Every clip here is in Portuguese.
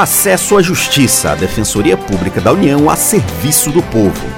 Acesso à Justiça, a Defensoria Pública da União a serviço do povo.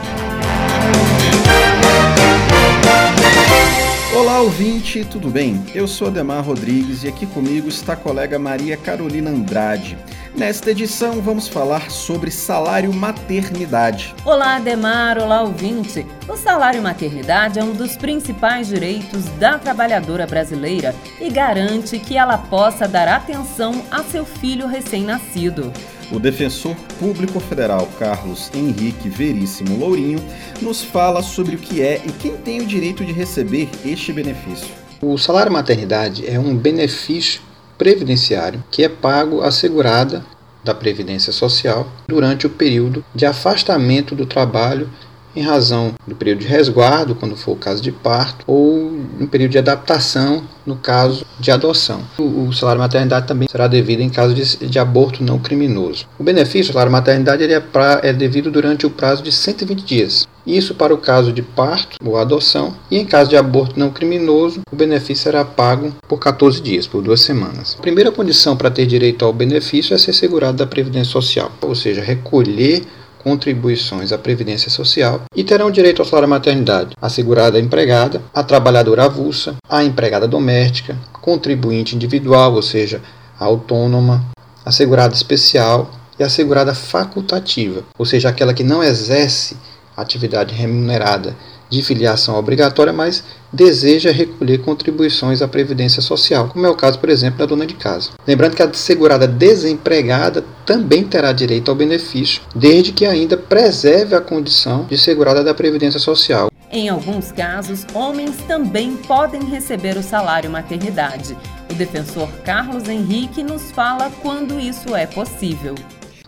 Olá, ouvinte, tudo bem? Eu sou Ademar Rodrigues e aqui comigo está a colega Maria Carolina Andrade. Nesta edição, vamos falar sobre salário maternidade. Olá, Ademar, olá, ouvinte. O salário maternidade é um dos principais direitos da trabalhadora brasileira e garante que ela possa dar atenção a seu filho recém-nascido. O defensor público federal Carlos Henrique Veríssimo Lourinho nos fala sobre o que é e quem tem o direito de receber este benefício. O salário maternidade é um benefício previdenciário que é pago à segurada da Previdência Social durante o período de afastamento do trabalho em razão do período de resguardo, quando for o caso de parto, ou no período de adaptação, no caso de adoção. O, salário maternidade também será devido em caso de, de aborto não criminoso. O benefício, o salário maternidade, é, pra, é devido durante o prazo de 120 dias. Isso para o caso de parto ou adoção, e em caso de aborto não criminoso, o benefício será pago por 14 dias, por duas semanas. A primeira condição para ter direito ao benefício é ser segurado da Previdência Social, ou seja, recolher contribuições à Previdência Social e terão direito ao salário maternidade assegurada a empregada, a trabalhadora avulsa, a empregada doméstica, contribuinte individual, ou seja, autônoma, a segurada especial e a segurada facultativa, ou seja, aquela que não exerce atividade remunerada de filiação obrigatória, mas deseja recolher contribuições à Previdência Social, como é o caso, por exemplo, da dona de casa. Lembrando que a segurada desempregada também terá direito ao benefício, desde que ainda preserve a condição de segurada da Previdência Social. Em alguns casos, homens também podem receber o salário maternidade. O defensor Carlos Henrique nos fala quando isso é possível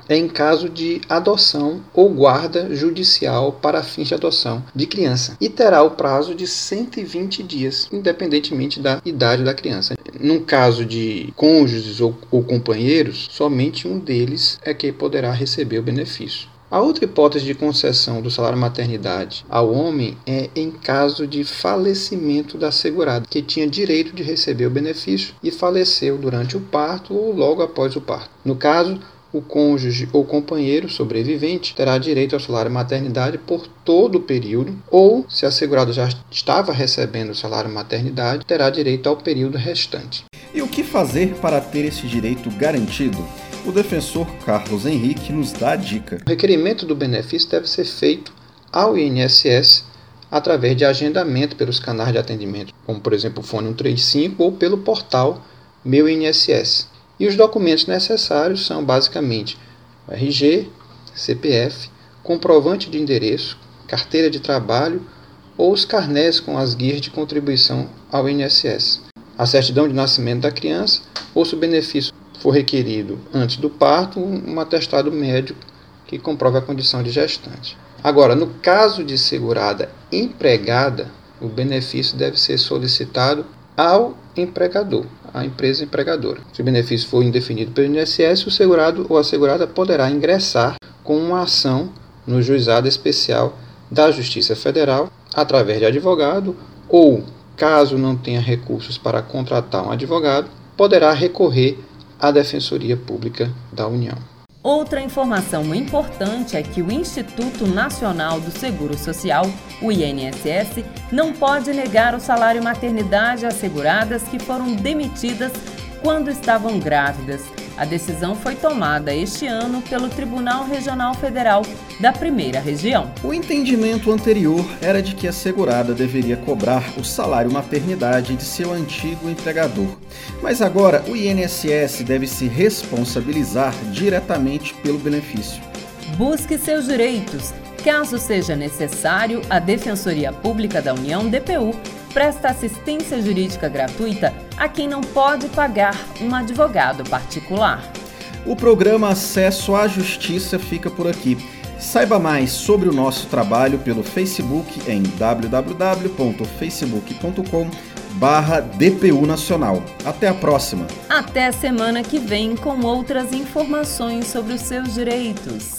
em caso de adoção ou guarda judicial para fins de adoção de criança e terá o prazo de 120 dias, independentemente da idade da criança. Num caso de cônjuges ou, ou companheiros, somente um deles é que poderá receber o benefício. A outra hipótese de concessão do salário maternidade ao homem é em caso de falecimento da segurada, que tinha direito de receber o benefício e faleceu durante o parto ou logo após o parto. No caso, o cônjuge ou companheiro sobrevivente terá direito ao salário maternidade por todo o período, ou, se a segurada já estava recebendo o salário maternidade, terá direito ao período restante. E o que fazer para ter esse direito garantido? O defensor Carlos Henrique nos dá a dica. O requerimento do benefício deve ser feito ao INSS através de agendamento pelos canais de atendimento, como por exemplo o fone 135 ou pelo portal Meu INSS. E os documentos necessários são basicamente RG, CPF, comprovante de endereço, carteira de trabalho ou os carnés com as guias de contribuição ao INSS, a certidão de nascimento da criança ou, se o benefício for requerido antes do parto, um atestado médico que comprove a condição de gestante. Agora, no caso de segurada empregada, o benefício deve ser solicitado ao empregador, à empresa empregadora. Se o benefício for indefinido pelo INSS, o segurado ou a segurada poderá ingressar com uma ação no juizado especial da Justiça Federal através de advogado ou, caso não tenha recursos para contratar um advogado, poderá recorrer à Defensoria Pública da União. Outra informação importante é que o Instituto Nacional do Seguro Social, o INSS, não pode negar o salário maternidade às seguradas que foram demitidas quando estavam grávidas. A decisão foi tomada este ano pelo Tribunal Regional Federal da Primeira Região. O entendimento anterior era de que a segurada deveria cobrar o salário maternidade de seu antigo empregador. Mas agora o INSS deve se responsabilizar diretamente pelo benefício. Busque seus direitos. Caso seja necessário, a Defensoria Pública da União, DPU, presta assistência jurídica gratuita a quem não pode pagar um advogado particular. O programa Acesso à Justiça fica por aqui. Saiba mais sobre o nosso trabalho pelo Facebook em www.facebook.com barra DPU Nacional. Até a próxima. Até a semana que vem com outras informações sobre os seus direitos.